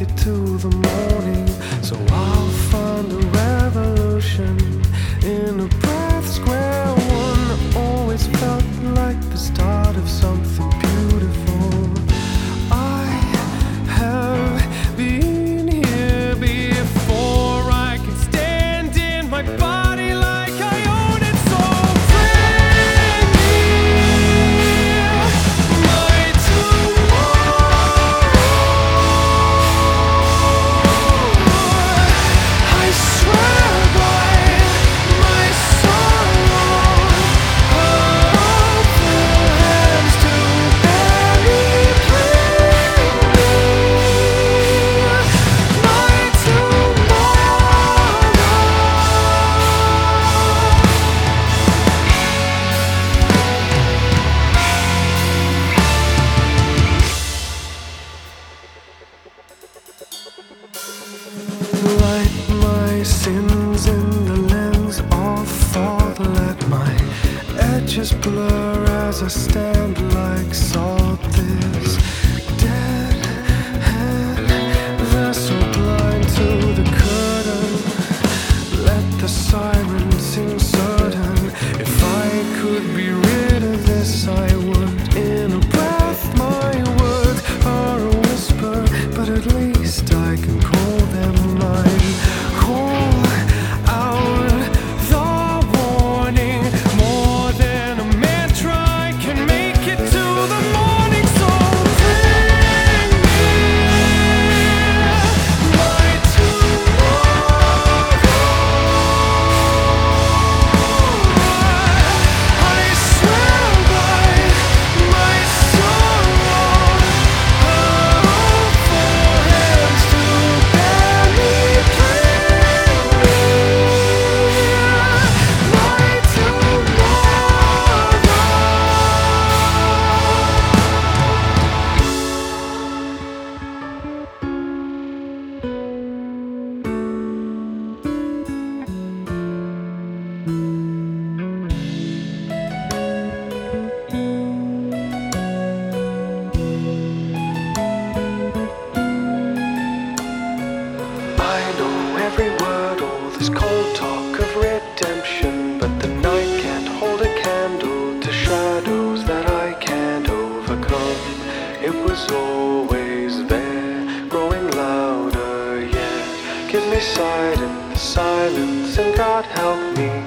it to the morning, so I'll find a revolution in a breath square one. Always felt like the star. was always there, growing louder, yeah. Give me sight in the silence, and God help me.